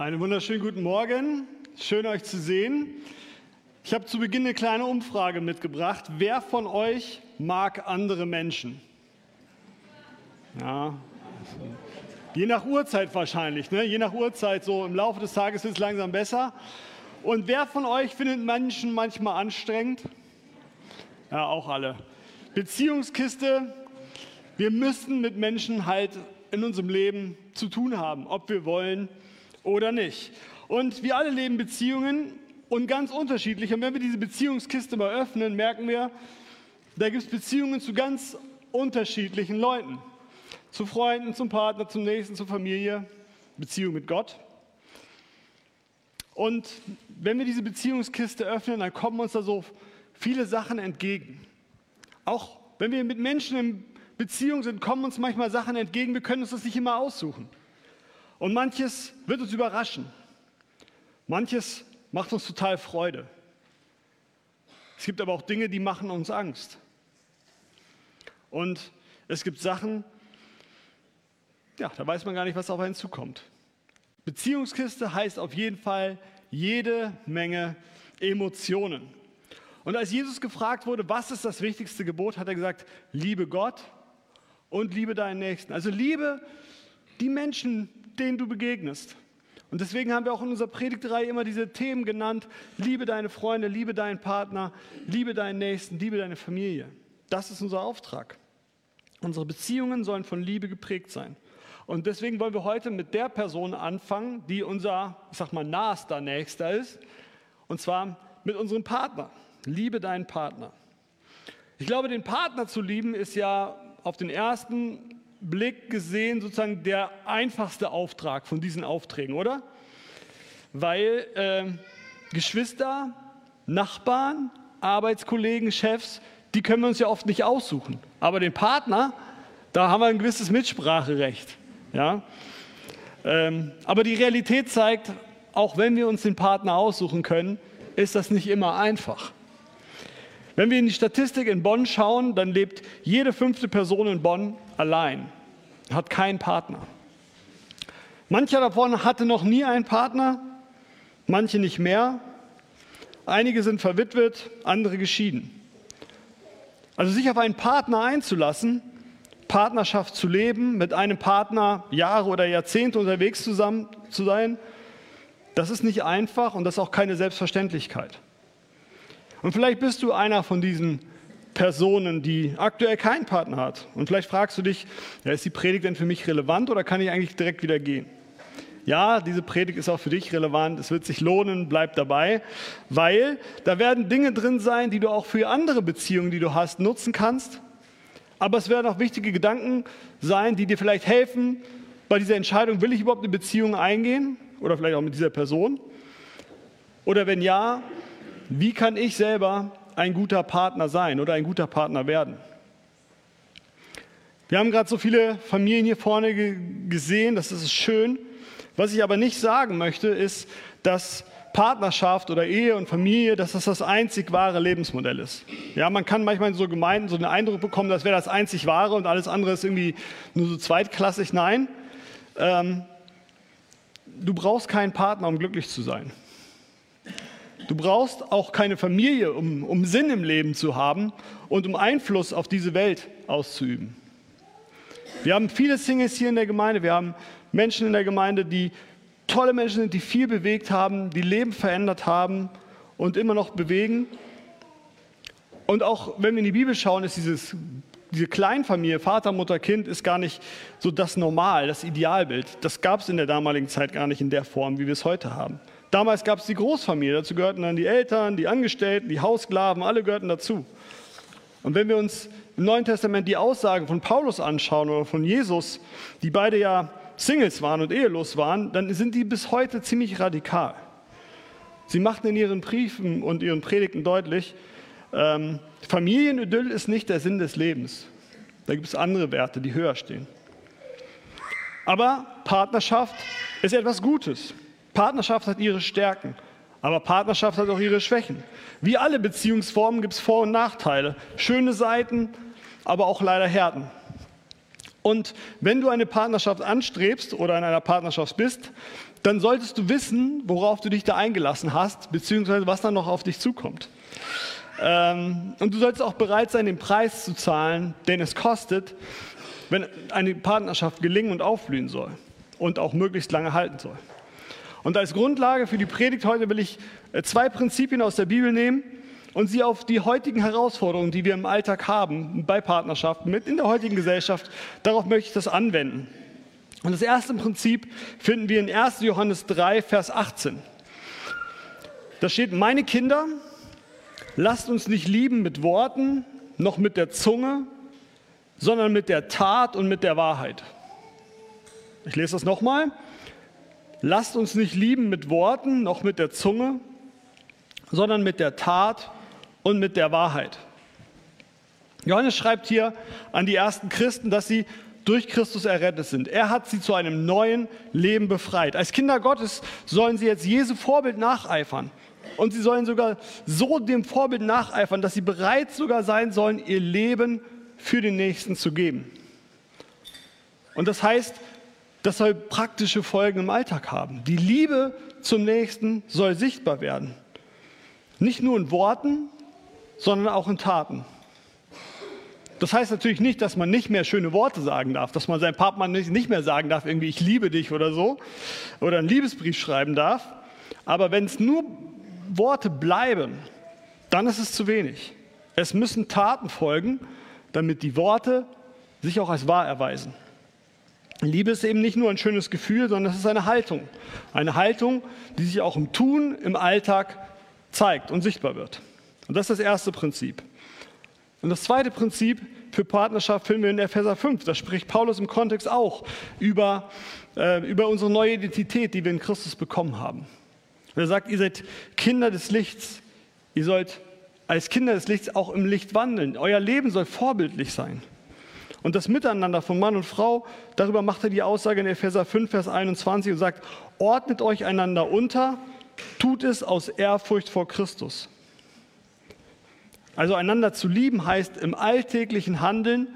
Einen wunderschönen guten Morgen. Schön euch zu sehen. Ich habe zu Beginn eine kleine Umfrage mitgebracht. Wer von euch mag andere Menschen? Ja, je nach Uhrzeit wahrscheinlich. Ne? Je nach Uhrzeit, so im Laufe des Tages wird es langsam besser. Und wer von euch findet Menschen manchmal anstrengend? Ja, auch alle. Beziehungskiste. Wir müssen mit Menschen halt in unserem Leben zu tun haben, ob wir wollen oder nicht. Und wir alle leben Beziehungen und ganz unterschiedlich. Und wenn wir diese Beziehungskiste mal öffnen, merken wir, da gibt es Beziehungen zu ganz unterschiedlichen Leuten. Zu Freunden, zum Partner, zum Nächsten, zur Familie, Beziehung mit Gott. Und wenn wir diese Beziehungskiste öffnen, dann kommen uns da so viele Sachen entgegen. Auch wenn wir mit Menschen in Beziehung sind, kommen uns manchmal Sachen entgegen. Wir können uns das nicht immer aussuchen. Und manches wird uns überraschen. Manches macht uns total Freude. Es gibt aber auch Dinge, die machen uns Angst. Und es gibt Sachen, ja, da weiß man gar nicht, was auf einen zukommt. Beziehungskiste heißt auf jeden Fall jede Menge Emotionen. Und als Jesus gefragt wurde, was ist das wichtigste Gebot, hat er gesagt, liebe Gott und liebe deinen Nächsten. Also liebe die Menschen, denen du begegnest. Und deswegen haben wir auch in unserer Predigtreihe immer diese Themen genannt, liebe deine Freunde, liebe deinen Partner, liebe deinen Nächsten, liebe deine Familie. Das ist unser Auftrag. Unsere Beziehungen sollen von Liebe geprägt sein. Und deswegen wollen wir heute mit der Person anfangen, die unser, ich sag mal, nahester Nächster ist. Und zwar mit unserem Partner. Liebe deinen Partner. Ich glaube, den Partner zu lieben ist ja auf den ersten Blick gesehen sozusagen der einfachste Auftrag von diesen Aufträgen, oder? Weil äh, Geschwister, Nachbarn, Arbeitskollegen, Chefs, die können wir uns ja oft nicht aussuchen. Aber den Partner, da haben wir ein gewisses Mitspracherecht. Ja? Ähm, aber die Realität zeigt, auch wenn wir uns den Partner aussuchen können, ist das nicht immer einfach. Wenn wir in die Statistik in Bonn schauen, dann lebt jede fünfte Person in Bonn allein, hat keinen Partner. Mancher davon hatte noch nie einen Partner, manche nicht mehr. Einige sind verwitwet, andere geschieden. Also sich auf einen Partner einzulassen, Partnerschaft zu leben, mit einem Partner Jahre oder Jahrzehnte unterwegs zusammen zu sein, das ist nicht einfach und das ist auch keine Selbstverständlichkeit. Und vielleicht bist du einer von diesen Personen, die aktuell keinen Partner hat. Und vielleicht fragst du dich, ja, ist die Predigt denn für mich relevant oder kann ich eigentlich direkt wieder gehen? Ja, diese Predigt ist auch für dich relevant. Es wird sich lohnen, bleib dabei, weil da werden Dinge drin sein, die du auch für andere Beziehungen, die du hast, nutzen kannst. Aber es werden auch wichtige Gedanken sein, die dir vielleicht helfen bei dieser Entscheidung, will ich überhaupt eine Beziehung eingehen oder vielleicht auch mit dieser Person? Oder wenn ja, wie kann ich selber ein guter Partner sein oder ein guter Partner werden? Wir haben gerade so viele Familien hier vorne gesehen, das ist schön. Was ich aber nicht sagen möchte, ist, dass Partnerschaft oder Ehe und Familie, dass das das einzig wahre Lebensmodell ist. Ja, man kann manchmal in so Gemeinden so den Eindruck bekommen, das wäre das einzig wahre und alles andere ist irgendwie nur so zweitklassig. Nein, ähm, du brauchst keinen Partner, um glücklich zu sein. Du brauchst auch keine Familie, um, um Sinn im Leben zu haben und um Einfluss auf diese Welt auszuüben. Wir haben viele Singles hier in der Gemeinde. Wir haben Menschen in der Gemeinde, die tolle Menschen sind, die viel bewegt haben, die Leben verändert haben und immer noch bewegen. Und auch wenn wir in die Bibel schauen, ist dieses, diese Kleinfamilie, Vater, Mutter, Kind, ist gar nicht so das Normal, das Idealbild. Das gab es in der damaligen Zeit gar nicht in der Form, wie wir es heute haben. Damals gab es die Großfamilie, dazu gehörten dann die Eltern, die Angestellten, die Hausklaven, alle gehörten dazu. Und wenn wir uns im Neuen Testament die Aussagen von Paulus anschauen oder von Jesus, die beide ja Singles waren und ehelos waren, dann sind die bis heute ziemlich radikal. Sie machten in ihren Briefen und ihren Predigten deutlich, ähm, Familienidyll ist nicht der Sinn des Lebens. Da gibt es andere Werte, die höher stehen. Aber Partnerschaft ist etwas Gutes. Partnerschaft hat ihre Stärken, aber Partnerschaft hat auch ihre Schwächen. Wie alle Beziehungsformen gibt es Vor- und Nachteile, schöne Seiten, aber auch leider Härten. Und wenn du eine Partnerschaft anstrebst oder in einer Partnerschaft bist, dann solltest du wissen, worauf du dich da eingelassen hast, beziehungsweise was dann noch auf dich zukommt. Ähm, und du solltest auch bereit sein, den Preis zu zahlen, den es kostet, wenn eine Partnerschaft gelingen und aufblühen soll und auch möglichst lange halten soll. Und als Grundlage für die Predigt heute will ich äh, zwei Prinzipien aus der Bibel nehmen und sie auf die heutigen Herausforderungen, die wir im Alltag haben, bei Partnerschaften, mit in der heutigen Gesellschaft, darauf möchte ich das anwenden. Und das erste Prinzip finden wir in 1. Johannes 3, Vers 18. Da steht, meine Kinder, lasst uns nicht lieben mit Worten, noch mit der Zunge, sondern mit der Tat und mit der Wahrheit. Ich lese das nochmal. Lasst uns nicht lieben mit Worten, noch mit der Zunge, sondern mit der Tat und mit der Wahrheit. Johannes schreibt hier an die ersten Christen, dass sie durch Christus errettet sind. Er hat sie zu einem neuen Leben befreit. Als Kinder Gottes sollen sie jetzt Jesu Vorbild nacheifern. Und sie sollen sogar so dem Vorbild nacheifern, dass sie bereit sogar sein sollen, ihr Leben für den Nächsten zu geben. Und das heißt, das soll praktische Folgen im Alltag haben. Die Liebe zum Nächsten soll sichtbar werden. Nicht nur in Worten, sondern auch in Taten. Das heißt natürlich nicht, dass man nicht mehr schöne Worte sagen darf, dass man seinem Partner nicht mehr sagen darf, irgendwie ich liebe dich oder so, oder einen Liebesbrief schreiben darf. Aber wenn es nur Worte bleiben, dann ist es zu wenig. Es müssen Taten folgen, damit die Worte sich auch als wahr erweisen. Liebe ist eben nicht nur ein schönes Gefühl, sondern es ist eine Haltung. Eine Haltung, die sich auch im Tun, im Alltag zeigt und sichtbar wird. Und das ist das erste Prinzip. Und das zweite Prinzip für Partnerschaft finden wir in Epheser 5. Da spricht Paulus im Kontext auch über, äh, über unsere neue Identität, die wir in Christus bekommen haben. Er sagt, ihr seid Kinder des Lichts. Ihr sollt als Kinder des Lichts auch im Licht wandeln. Euer Leben soll vorbildlich sein. Und das Miteinander von Mann und Frau, darüber macht er die Aussage in Epheser 5, Vers 21 und sagt, ordnet euch einander unter, tut es aus Ehrfurcht vor Christus. Also einander zu lieben heißt im alltäglichen Handeln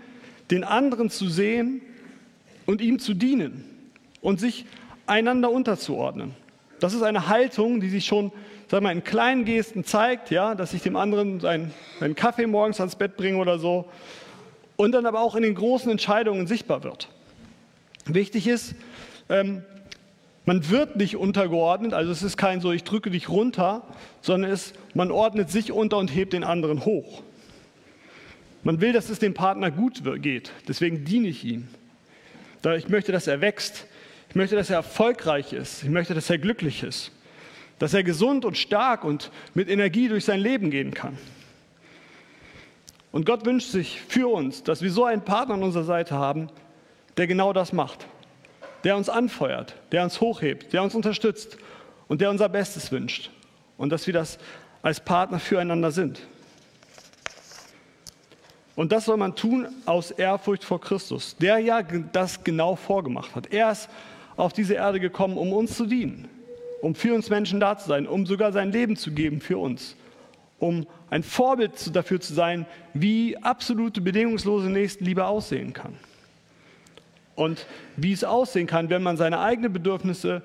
den anderen zu sehen und ihm zu dienen und sich einander unterzuordnen. Das ist eine Haltung, die sich schon sag mal, in kleinen Gesten zeigt, ja, dass ich dem anderen seinen, seinen Kaffee morgens ans Bett bringe oder so und dann aber auch in den großen Entscheidungen sichtbar wird. Wichtig ist, ähm, man wird nicht untergeordnet, also es ist kein so, ich drücke dich runter, sondern es, man ordnet sich unter und hebt den anderen hoch. Man will, dass es dem Partner gut geht, deswegen diene ich ihm. Ich möchte, dass er wächst. Ich möchte, dass er erfolgreich ist. Ich möchte, dass er glücklich ist. Dass er gesund und stark und mit Energie durch sein Leben gehen kann. Und Gott wünscht sich für uns, dass wir so einen Partner an unserer Seite haben, der genau das macht der uns anfeuert, der uns hochhebt, der uns unterstützt und der unser Bestes wünscht. Und dass wir das als Partner füreinander sind. Und das soll man tun aus Ehrfurcht vor Christus, der ja das genau vorgemacht hat. Er ist auf diese Erde gekommen, um uns zu dienen, um für uns Menschen da zu sein, um sogar sein Leben zu geben für uns, um ein Vorbild dafür zu sein, wie absolute bedingungslose Nächstenliebe aussehen kann und wie es aussehen kann, wenn man seine eigenen Bedürfnisse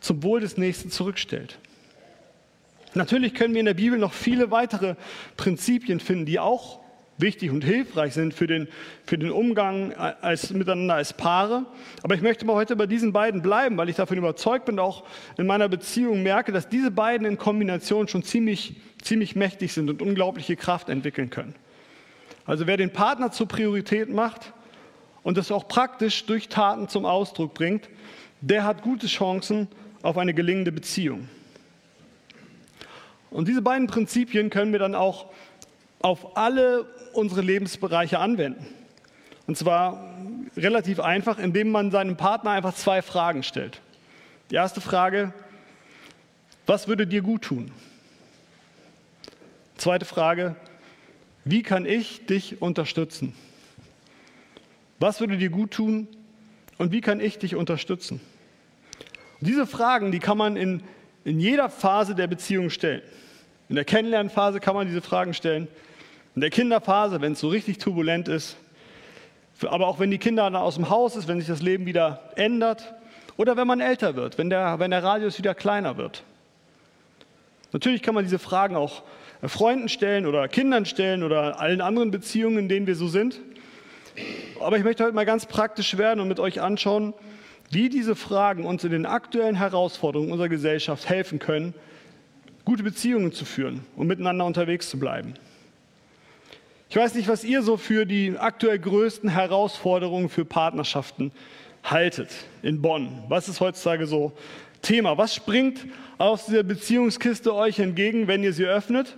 zum Wohl des Nächsten zurückstellt. Natürlich können wir in der Bibel noch viele weitere Prinzipien finden, die auch wichtig und hilfreich sind für den, für den Umgang als, miteinander als Paare. Aber ich möchte mal heute bei diesen beiden bleiben, weil ich davon überzeugt bin, auch in meiner Beziehung merke, dass diese beiden in Kombination schon ziemlich, ziemlich mächtig sind und unglaubliche Kraft entwickeln können. Also wer den Partner zur Priorität macht, und das auch praktisch durch Taten zum Ausdruck bringt, der hat gute Chancen auf eine gelingende Beziehung. Und diese beiden Prinzipien können wir dann auch auf alle unsere Lebensbereiche anwenden. Und zwar relativ einfach, indem man seinem Partner einfach zwei Fragen stellt. Die erste Frage, was würde dir gut tun? Zweite Frage, wie kann ich dich unterstützen? Was würde dir gut tun und wie kann ich dich unterstützen? Und diese Fragen, die kann man in, in jeder Phase der Beziehung stellen. In der Kennenlernphase kann man diese Fragen stellen. In der Kinderphase, wenn es so richtig turbulent ist. Aber auch wenn die Kinder aus dem Haus ist, wenn sich das Leben wieder ändert. Oder wenn man älter wird, wenn der, wenn der Radius wieder kleiner wird. Natürlich kann man diese Fragen auch Freunden stellen oder Kindern stellen oder allen anderen Beziehungen, in denen wir so sind. Aber ich möchte heute mal ganz praktisch werden und mit euch anschauen, wie diese Fragen uns in den aktuellen Herausforderungen unserer Gesellschaft helfen können, gute Beziehungen zu führen und miteinander unterwegs zu bleiben. Ich weiß nicht, was ihr so für die aktuell größten Herausforderungen für Partnerschaften haltet in Bonn. Was ist heutzutage so Thema? Was springt aus dieser Beziehungskiste euch entgegen, wenn ihr sie öffnet?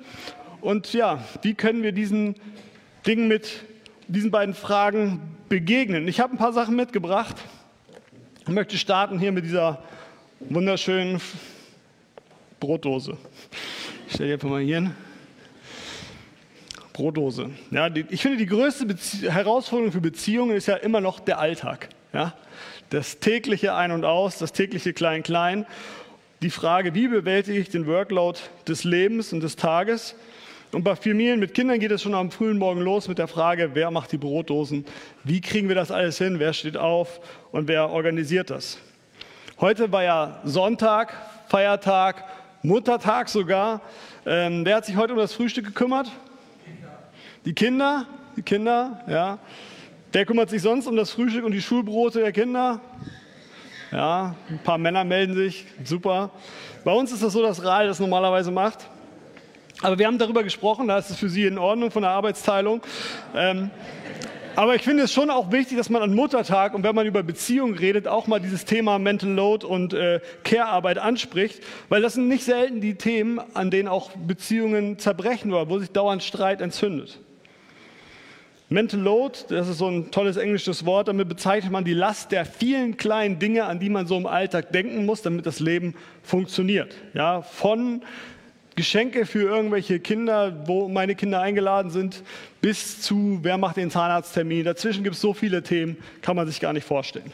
Und ja, wie können wir diesen Dingen mit diesen beiden Fragen begegnen? Ich habe ein paar Sachen mitgebracht. Ich möchte starten hier mit dieser wunderschönen Brotdose. Ich stelle die einfach mal hier hin. Brotdose. Ja, die, ich finde, die größte Bezie Herausforderung für Beziehungen ist ja immer noch der Alltag. Ja? Das tägliche Ein und Aus, das tägliche Klein-Klein. Die Frage, wie bewältige ich den Workload des Lebens und des Tages? Und bei Familien mit Kindern geht es schon am frühen Morgen los mit der Frage, wer macht die Brotdosen? Wie kriegen wir das alles hin? Wer steht auf und wer organisiert das? Heute war ja Sonntag, Feiertag, Muttertag sogar. Ähm, wer hat sich heute um das Frühstück gekümmert? Die Kinder, die Kinder, ja. Wer kümmert sich sonst um das Frühstück und die Schulbrote der Kinder? Ja, ein paar Männer melden sich, super. Bei uns ist das so, dass Rahl das normalerweise macht. Aber wir haben darüber gesprochen, da ist es für Sie in Ordnung von der Arbeitsteilung. Ähm, aber ich finde es schon auch wichtig, dass man an Muttertag und wenn man über Beziehungen redet, auch mal dieses Thema Mental Load und äh, Care-Arbeit anspricht, weil das sind nicht selten die Themen, an denen auch Beziehungen zerbrechen oder wo sich dauernd Streit entzündet. Mental Load, das ist so ein tolles englisches Wort, damit bezeichnet man die Last der vielen kleinen Dinge, an die man so im Alltag denken muss, damit das Leben funktioniert. Ja, von Geschenke für irgendwelche Kinder, wo meine Kinder eingeladen sind, bis zu, wer macht den Zahnarzttermin. Dazwischen gibt es so viele Themen, kann man sich gar nicht vorstellen.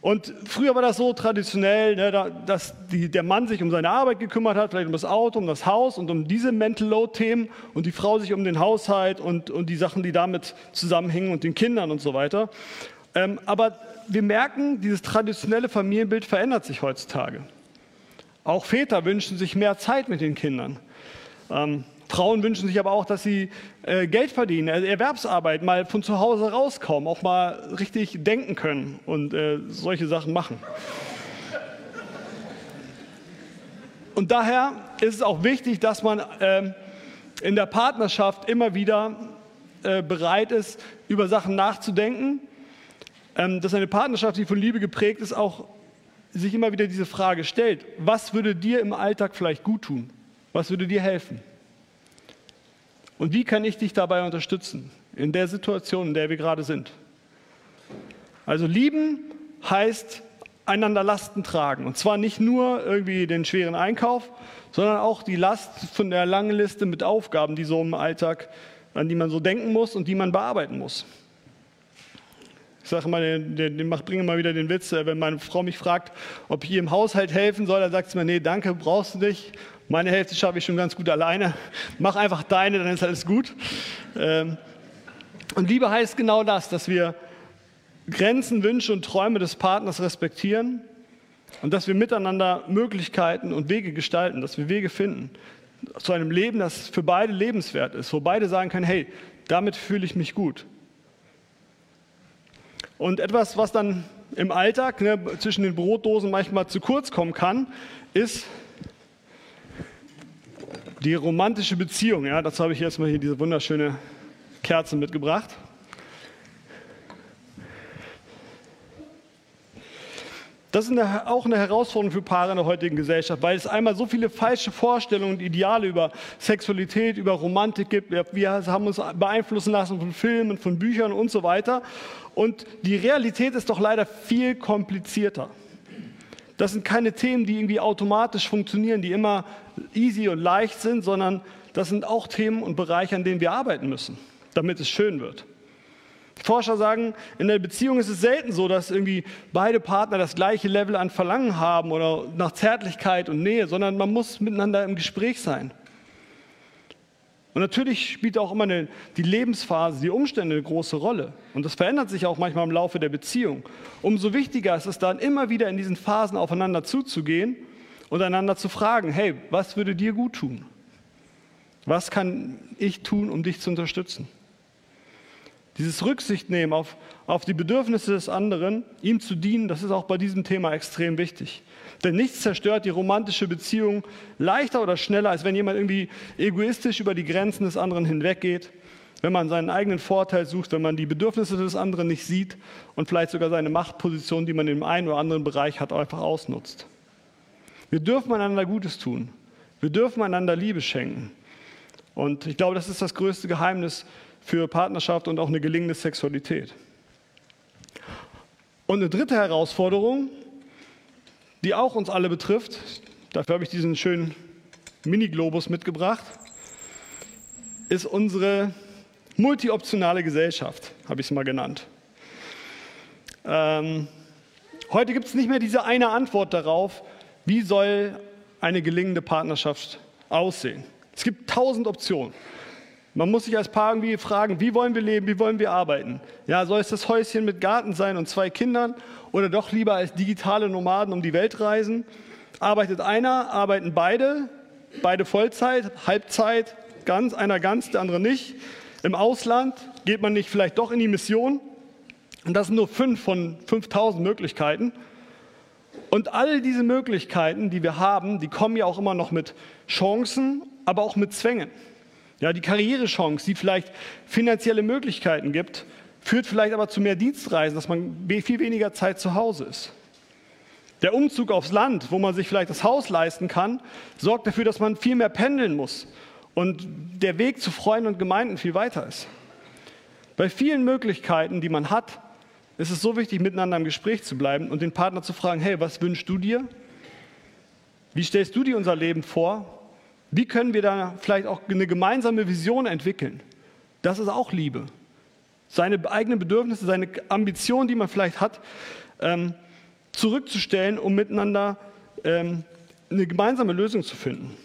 Und früher war das so traditionell, ne, dass die, der Mann sich um seine Arbeit gekümmert hat, vielleicht um das Auto, um das Haus und um diese Mental Load-Themen und die Frau sich um den Haushalt und, und die Sachen, die damit zusammenhängen und den Kindern und so weiter. Ähm, aber wir merken, dieses traditionelle Familienbild verändert sich heutzutage. Auch Väter wünschen sich mehr Zeit mit den Kindern. Ähm, Frauen wünschen sich aber auch, dass sie äh, Geld verdienen, äh, Erwerbsarbeit, mal von zu Hause rauskommen, auch mal richtig denken können und äh, solche Sachen machen. Und daher ist es auch wichtig, dass man ähm, in der Partnerschaft immer wieder äh, bereit ist, über Sachen nachzudenken. Ähm, dass eine Partnerschaft, die von Liebe geprägt ist, auch sich immer wieder diese Frage stellt, was würde dir im Alltag vielleicht gut tun? Was würde dir helfen? Und wie kann ich dich dabei unterstützen, in der Situation, in der wir gerade sind? Also lieben heißt einander Lasten tragen. Und zwar nicht nur irgendwie den schweren Einkauf, sondern auch die Last von der langen Liste mit Aufgaben, die so im Alltag, an die man so denken muss und die man bearbeiten muss. Ich sage mal, den, den, bringe mal wieder den Witz, äh, wenn meine Frau mich fragt, ob ich ihr im Haushalt helfen soll, dann sagt sie mir, nee, danke, brauchst du nicht. Meine Hälfte schaffe ich schon ganz gut alleine. Mach einfach deine, dann ist alles gut. Ähm, und Liebe heißt genau das, dass wir Grenzen, Wünsche und Träume des Partners respektieren und dass wir miteinander Möglichkeiten und Wege gestalten, dass wir Wege finden zu einem Leben, das für beide lebenswert ist, wo beide sagen können, hey, damit fühle ich mich gut. Und etwas, was dann im Alltag ne, zwischen den Brotdosen manchmal zu kurz kommen kann, ist die romantische Beziehung. Ja, dazu habe ich jetzt mal hier diese wunderschöne Kerze mitgebracht. Das ist eine, auch eine Herausforderung für Paare in der heutigen Gesellschaft, weil es einmal so viele falsche Vorstellungen und Ideale über Sexualität, über Romantik gibt. Wir, wir haben uns beeinflussen lassen von Filmen, von Büchern und so weiter. Und die Realität ist doch leider viel komplizierter. Das sind keine Themen, die irgendwie automatisch funktionieren, die immer easy und leicht sind, sondern das sind auch Themen und Bereiche, an denen wir arbeiten müssen, damit es schön wird. Forscher sagen, in der Beziehung ist es selten so, dass irgendwie beide Partner das gleiche Level an Verlangen haben oder nach Zärtlichkeit und Nähe, sondern man muss miteinander im Gespräch sein. Und natürlich spielt auch immer eine, die Lebensphase, die Umstände eine große Rolle. Und das verändert sich auch manchmal im Laufe der Beziehung. Umso wichtiger ist es dann immer wieder in diesen Phasen aufeinander zuzugehen und einander zu fragen, hey, was würde dir gut tun? Was kann ich tun, um dich zu unterstützen? Dieses Rücksicht nehmen auf, auf die Bedürfnisse des anderen, ihm zu dienen, das ist auch bei diesem Thema extrem wichtig. Denn nichts zerstört die romantische Beziehung leichter oder schneller, als wenn jemand irgendwie egoistisch über die Grenzen des anderen hinweggeht, wenn man seinen eigenen Vorteil sucht, wenn man die Bedürfnisse des anderen nicht sieht und vielleicht sogar seine Machtposition, die man im einen oder anderen Bereich hat, einfach ausnutzt. Wir dürfen einander Gutes tun. Wir dürfen einander Liebe schenken. Und ich glaube, das ist das größte Geheimnis für Partnerschaft und auch eine gelingende Sexualität. Und eine dritte Herausforderung, die auch uns alle betrifft. Dafür habe ich diesen schönen Mini-Globus mitgebracht. Ist unsere multioptionale Gesellschaft, habe ich es mal genannt. Ähm, heute gibt es nicht mehr diese eine Antwort darauf, wie soll eine gelingende Partnerschaft aussehen. Es gibt tausend Optionen. Man muss sich als Paar irgendwie fragen, wie wollen wir leben, wie wollen wir arbeiten? Ja, soll es das Häuschen mit Garten sein und zwei Kindern oder doch lieber als digitale Nomaden um die Welt reisen? Arbeitet einer, arbeiten beide, beide Vollzeit, Halbzeit, ganz, einer ganz, der andere nicht. Im Ausland geht man nicht vielleicht doch in die Mission. Und das sind nur fünf von 5000 Möglichkeiten. Und all diese Möglichkeiten, die wir haben, die kommen ja auch immer noch mit Chancen, aber auch mit Zwängen. Ja, die Karrierechance, die vielleicht finanzielle Möglichkeiten gibt, führt vielleicht aber zu mehr Dienstreisen, dass man viel weniger Zeit zu Hause ist. Der Umzug aufs Land, wo man sich vielleicht das Haus leisten kann, sorgt dafür, dass man viel mehr pendeln muss und der Weg zu Freunden und Gemeinden viel weiter ist. Bei vielen Möglichkeiten, die man hat, ist es so wichtig, miteinander im Gespräch zu bleiben und den Partner zu fragen, hey, was wünschst du dir? Wie stellst du dir unser Leben vor? Wie können wir da vielleicht auch eine gemeinsame Vision entwickeln? Das ist auch Liebe. Seine eigenen Bedürfnisse, seine Ambitionen, die man vielleicht hat, ähm, zurückzustellen, um miteinander ähm, eine gemeinsame Lösung zu finden.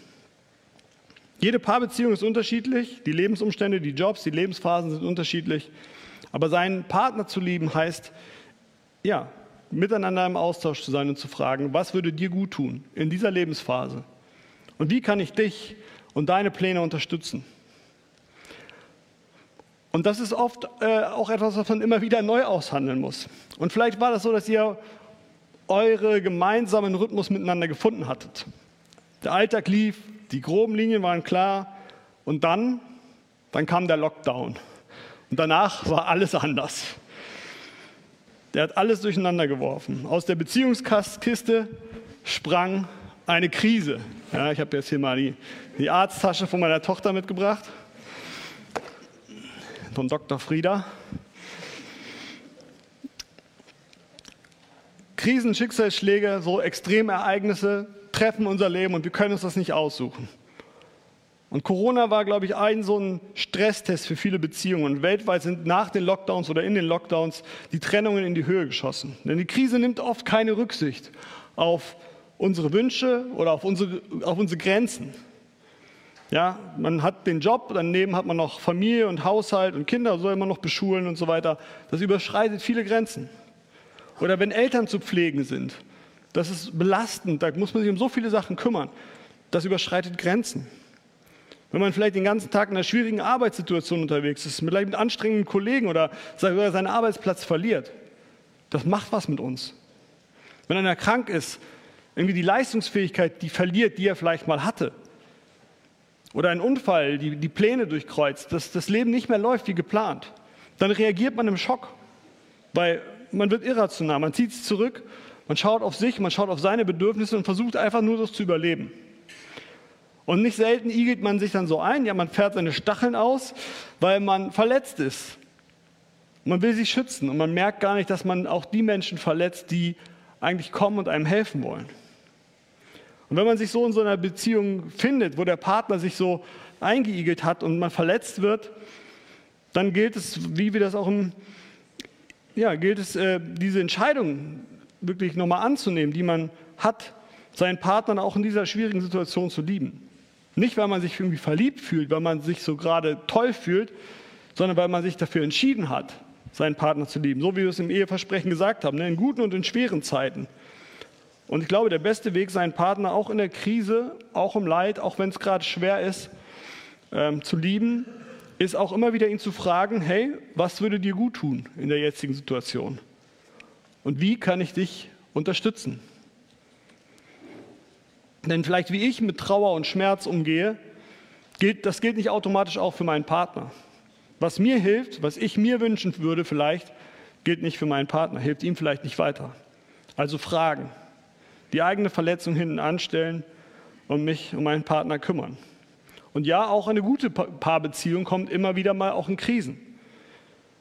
Jede Paarbeziehung ist unterschiedlich, die Lebensumstände, die Jobs, die Lebensphasen sind unterschiedlich. Aber seinen Partner zu lieben heißt, ja, miteinander im Austausch zu sein und zu fragen, was würde dir gut tun in dieser Lebensphase? Und wie kann ich dich und deine Pläne unterstützen? Und das ist oft äh, auch etwas, was man immer wieder neu aushandeln muss. Und vielleicht war das so, dass ihr eure gemeinsamen Rhythmus miteinander gefunden hattet. Der Alltag lief, die groben Linien waren klar und dann, dann kam der Lockdown. Und danach war alles anders. Der hat alles durcheinander geworfen. Aus der Beziehungskiste sprang eine Krise. Ja, ich habe jetzt hier mal die, die Arzttasche von meiner Tochter mitgebracht, von Dr. Frieda. Krisen, Schicksalsschläge, so Extremereignisse treffen unser Leben und wir können uns das nicht aussuchen. Und Corona war, glaube ich, ein so ein Stresstest für viele Beziehungen. Und weltweit sind nach den Lockdowns oder in den Lockdowns die Trennungen in die Höhe geschossen. Denn die Krise nimmt oft keine Rücksicht auf unsere Wünsche oder auf unsere, auf unsere Grenzen. Ja, man hat den Job, daneben hat man noch Familie und Haushalt und Kinder, soll man noch beschulen und so weiter. Das überschreitet viele Grenzen. Oder wenn Eltern zu pflegen sind, das ist belastend, da muss man sich um so viele Sachen kümmern. Das überschreitet Grenzen. Wenn man vielleicht den ganzen Tag in einer schwierigen Arbeitssituation unterwegs ist, vielleicht mit anstrengenden Kollegen oder seinen Arbeitsplatz verliert, das macht was mit uns. Wenn einer krank ist, irgendwie die Leistungsfähigkeit, die verliert, die er vielleicht mal hatte. Oder ein Unfall, die, die Pläne durchkreuzt, dass das Leben nicht mehr läuft wie geplant. Dann reagiert man im Schock, weil man wird irrational, man zieht sich zurück, man schaut auf sich, man schaut auf seine Bedürfnisse und versucht einfach nur das zu überleben. Und nicht selten igelt man sich dann so ein, ja, man fährt seine Stacheln aus, weil man verletzt ist. Man will sich schützen und man merkt gar nicht, dass man auch die Menschen verletzt, die eigentlich kommen und einem helfen wollen. Und wenn man sich so in so einer Beziehung findet, wo der Partner sich so eingeigelt hat und man verletzt wird, dann gilt es, wie wir das auch im, ja, gilt es, äh, diese Entscheidung wirklich nochmal anzunehmen, die man hat, seinen Partner auch in dieser schwierigen Situation zu lieben. Nicht, weil man sich irgendwie verliebt fühlt, weil man sich so gerade toll fühlt, sondern weil man sich dafür entschieden hat, seinen Partner zu lieben. So wie wir es im Eheversprechen gesagt haben, ne? in guten und in schweren Zeiten. Und ich glaube, der beste Weg, seinen Partner auch in der Krise, auch im Leid, auch wenn es gerade schwer ist, ähm, zu lieben, ist auch immer wieder ihn zu fragen, hey, was würde dir gut tun in der jetzigen Situation? Und wie kann ich dich unterstützen? Denn vielleicht wie ich mit Trauer und Schmerz umgehe, gilt, das gilt nicht automatisch auch für meinen Partner. Was mir hilft, was ich mir wünschen würde vielleicht, gilt nicht für meinen Partner, hilft ihm vielleicht nicht weiter. Also fragen, die eigene Verletzung hinten anstellen und mich um meinen Partner kümmern. Und ja, auch eine gute Paarbeziehung kommt immer wieder mal auch in Krisen.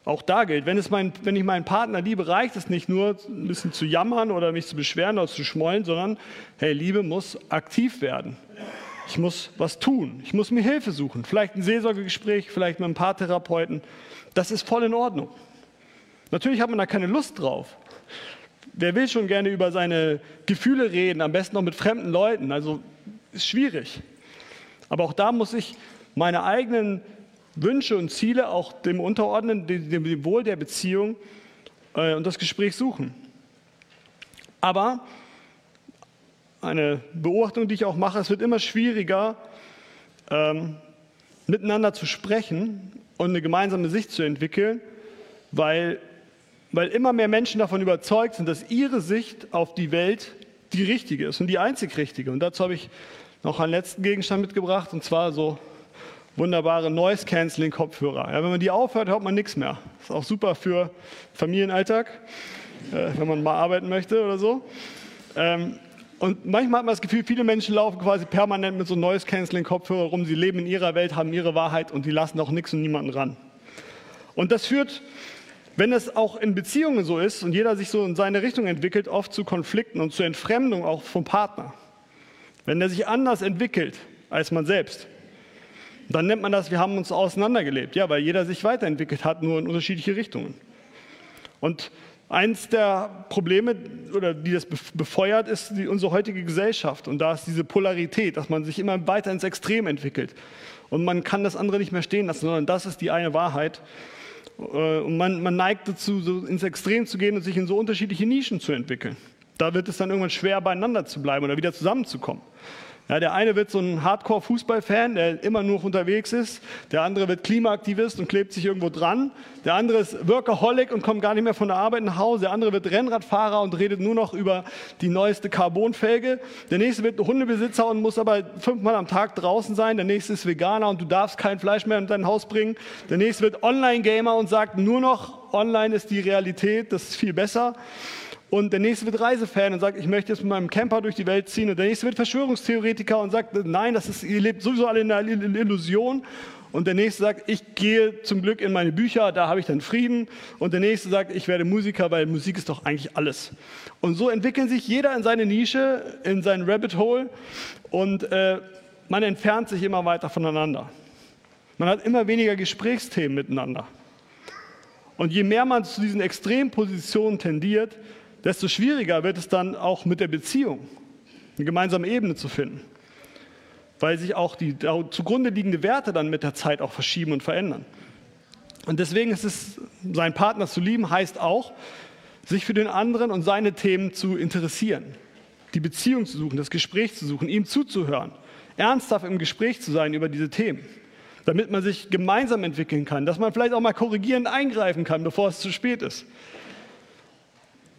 Auch da gilt, wenn, mein, wenn ich meinen Partner liebe, reicht es nicht nur, ein bisschen zu jammern oder mich zu beschweren oder zu schmollen, sondern, hey, Liebe muss aktiv werden. Ich muss was tun. Ich muss mir Hilfe suchen. Vielleicht ein Seelsorgegespräch, vielleicht mit einem Paartherapeuten. Das ist voll in Ordnung. Natürlich hat man da keine Lust drauf. Wer will schon gerne über seine Gefühle reden, am besten noch mit fremden Leuten? Also ist schwierig. Aber auch da muss ich meine eigenen Wünsche und Ziele auch dem unterordnen, dem, Wohl der Beziehung äh, und das Gespräch suchen. Aber eine Beobachtung, die ich auch mache, es wird immer schwieriger, ähm, miteinander zu sprechen und eine gemeinsame Sicht zu entwickeln, weil, weil immer mehr Menschen davon überzeugt sind, dass ihre Sicht auf die Welt die richtige ist und die einzig richtige. Und dazu habe ich noch einen letzten Gegenstand mitgebracht, und zwar so wunderbare Noise-Canceling-Kopfhörer. Ja, wenn man die aufhört, hört man nichts mehr. Ist auch super für Familienalltag, äh, wenn man mal arbeiten möchte oder so. Ähm, und manchmal hat man das Gefühl, viele Menschen laufen quasi permanent mit so Noise-Canceling-Kopfhörer rum. Sie leben in ihrer Welt, haben ihre Wahrheit und die lassen auch nichts und niemanden ran. Und das führt, wenn es auch in Beziehungen so ist und jeder sich so in seine Richtung entwickelt, oft zu Konflikten und zu Entfremdung auch vom Partner. Wenn er sich anders entwickelt als man selbst. Dann nennt man das, wir haben uns auseinandergelebt. Ja, weil jeder sich weiterentwickelt hat, nur in unterschiedliche Richtungen. Und eins der Probleme, oder die das befeuert, ist die, unsere heutige Gesellschaft. Und da ist diese Polarität, dass man sich immer weiter ins Extrem entwickelt. Und man kann das andere nicht mehr stehen lassen, sondern das ist die eine Wahrheit. Äh, und man, man neigt dazu, so ins Extrem zu gehen und sich in so unterschiedliche Nischen zu entwickeln. Da wird es dann irgendwann schwer, beieinander zu bleiben oder wieder zusammenzukommen. Ja, der eine wird so ein Hardcore-Fußballfan, der immer nur unterwegs ist. Der andere wird Klimaaktivist und klebt sich irgendwo dran. Der andere ist Workaholic und kommt gar nicht mehr von der Arbeit nach Hause. Der andere wird Rennradfahrer und redet nur noch über die neueste Carbonfelge. Der nächste wird Hundebesitzer und muss aber fünfmal am Tag draußen sein. Der nächste ist Veganer und du darfst kein Fleisch mehr in dein Haus bringen. Der nächste wird Online-Gamer und sagt nur noch, online ist die Realität, das ist viel besser. Und der nächste wird Reisefan und sagt, ich möchte jetzt mit meinem Camper durch die Welt ziehen. Und der nächste wird Verschwörungstheoretiker und sagt, nein, das ist, ihr lebt sowieso alle in einer Illusion. Und der nächste sagt, ich gehe zum Glück in meine Bücher, da habe ich dann Frieden. Und der nächste sagt, ich werde Musiker, weil Musik ist doch eigentlich alles. Und so entwickeln sich jeder in seine Nische, in sein Rabbit Hole und äh, man entfernt sich immer weiter voneinander. Man hat immer weniger Gesprächsthemen miteinander. Und je mehr man zu diesen Extrempositionen tendiert, desto schwieriger wird es dann auch mit der Beziehung, eine gemeinsame Ebene zu finden. Weil sich auch die zugrunde liegenden Werte dann mit der Zeit auch verschieben und verändern. Und deswegen ist es, seinen Partner zu lieben, heißt auch, sich für den anderen und seine Themen zu interessieren, die Beziehung zu suchen, das Gespräch zu suchen, ihm zuzuhören, ernsthaft im Gespräch zu sein über diese Themen, damit man sich gemeinsam entwickeln kann, dass man vielleicht auch mal korrigierend eingreifen kann, bevor es zu spät ist.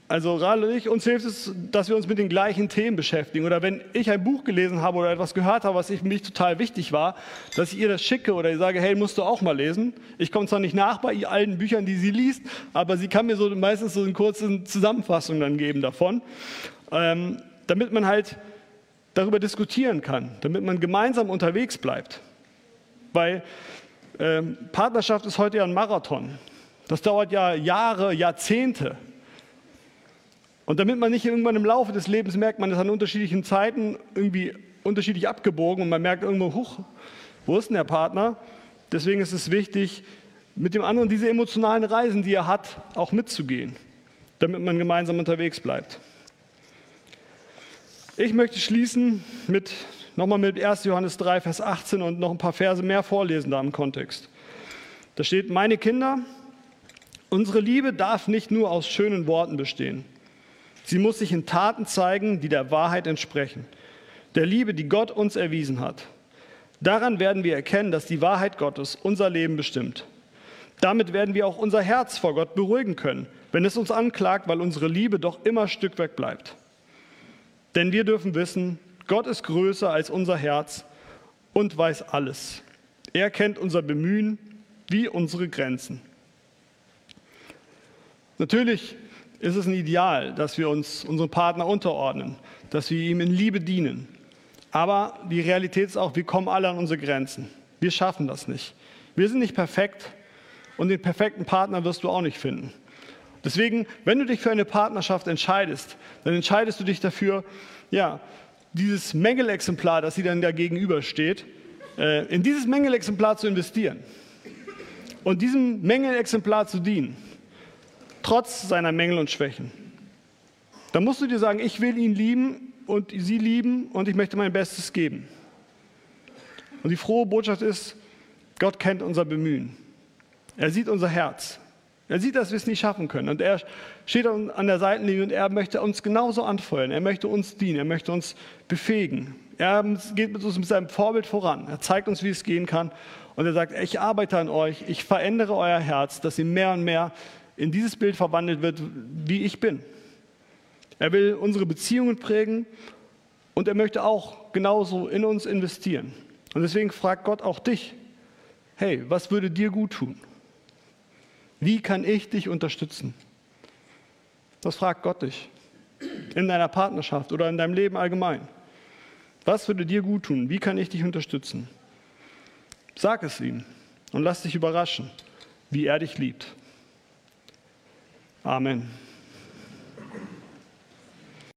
Also und ich, uns hilft es, dass wir uns mit den gleichen Themen beschäftigen. Oder wenn ich ein Buch gelesen habe oder etwas gehört habe, was für mich total wichtig war, dass ich ihr das schicke oder ich sage, hey, musst du auch mal lesen. Ich komme zwar nicht nach bei allen Büchern, die sie liest, aber sie kann mir so meistens so eine kurze Zusammenfassung dann geben davon, ähm, damit man halt darüber diskutieren kann, damit man gemeinsam unterwegs bleibt. Weil ähm, Partnerschaft ist heute ja ein Marathon. Das dauert ja Jahre, Jahrzehnte. Und damit man nicht irgendwann im Laufe des Lebens merkt, man ist an unterschiedlichen Zeiten irgendwie unterschiedlich abgebogen und man merkt irgendwo, huch, wo ist denn der Partner? Deswegen ist es wichtig, mit dem anderen diese emotionalen Reisen, die er hat, auch mitzugehen, damit man gemeinsam unterwegs bleibt. Ich möchte schließen mit nochmal mit 1. Johannes 3, Vers 18 und noch ein paar Verse mehr vorlesen da im Kontext. Da steht, meine Kinder, unsere Liebe darf nicht nur aus schönen Worten bestehen. Sie muss sich in Taten zeigen, die der Wahrheit entsprechen. Der Liebe, die Gott uns erwiesen hat. Daran werden wir erkennen, dass die Wahrheit Gottes unser Leben bestimmt. Damit werden wir auch unser Herz vor Gott beruhigen können, wenn es uns anklagt, weil unsere Liebe doch immer Stück weg bleibt. Denn wir dürfen wissen, Gott ist größer als unser Herz und weiß alles. Er kennt unser Bemühen wie unsere Grenzen. Natürlich ist es ein Ideal, dass wir uns unserem Partner unterordnen, dass wir ihm in Liebe dienen. Aber die Realität ist auch, wir kommen alle an unsere Grenzen. Wir schaffen das nicht. Wir sind nicht perfekt und den perfekten Partner wirst du auch nicht finden. Deswegen, wenn du dich für eine Partnerschaft entscheidest, dann entscheidest du dich dafür, ja, dieses Mängelexemplar, das sie dann da gegenübersteht, äh, in dieses Mängelexemplar zu investieren und diesem Mängelexemplar zu dienen, trotz seiner Mängel und Schwächen. Dann musst du dir sagen, ich will ihn lieben und sie lieben und ich möchte mein Bestes geben. Und die frohe Botschaft ist, Gott kennt unser Bemühen. Er sieht unser Herz. Er sieht, dass wir es nicht schaffen können. Und er steht an der Seitenlinie und er möchte uns genauso anfeuern. Er möchte uns dienen. Er möchte uns befähigen. Er geht mit uns mit seinem Vorbild voran. Er zeigt uns, wie es gehen kann. Und er sagt, ich arbeite an euch. Ich verändere euer Herz, dass ihr mehr und mehr in dieses Bild verwandelt wird, wie ich bin. Er will unsere Beziehungen prägen und er möchte auch genauso in uns investieren. Und deswegen fragt Gott auch dich, hey, was würde dir gut tun? Wie kann ich dich unterstützen? Das fragt Gott dich in deiner Partnerschaft oder in deinem Leben allgemein. Was würde dir gut tun? Wie kann ich dich unterstützen? Sag es ihm und lass dich überraschen, wie er dich liebt. Amen.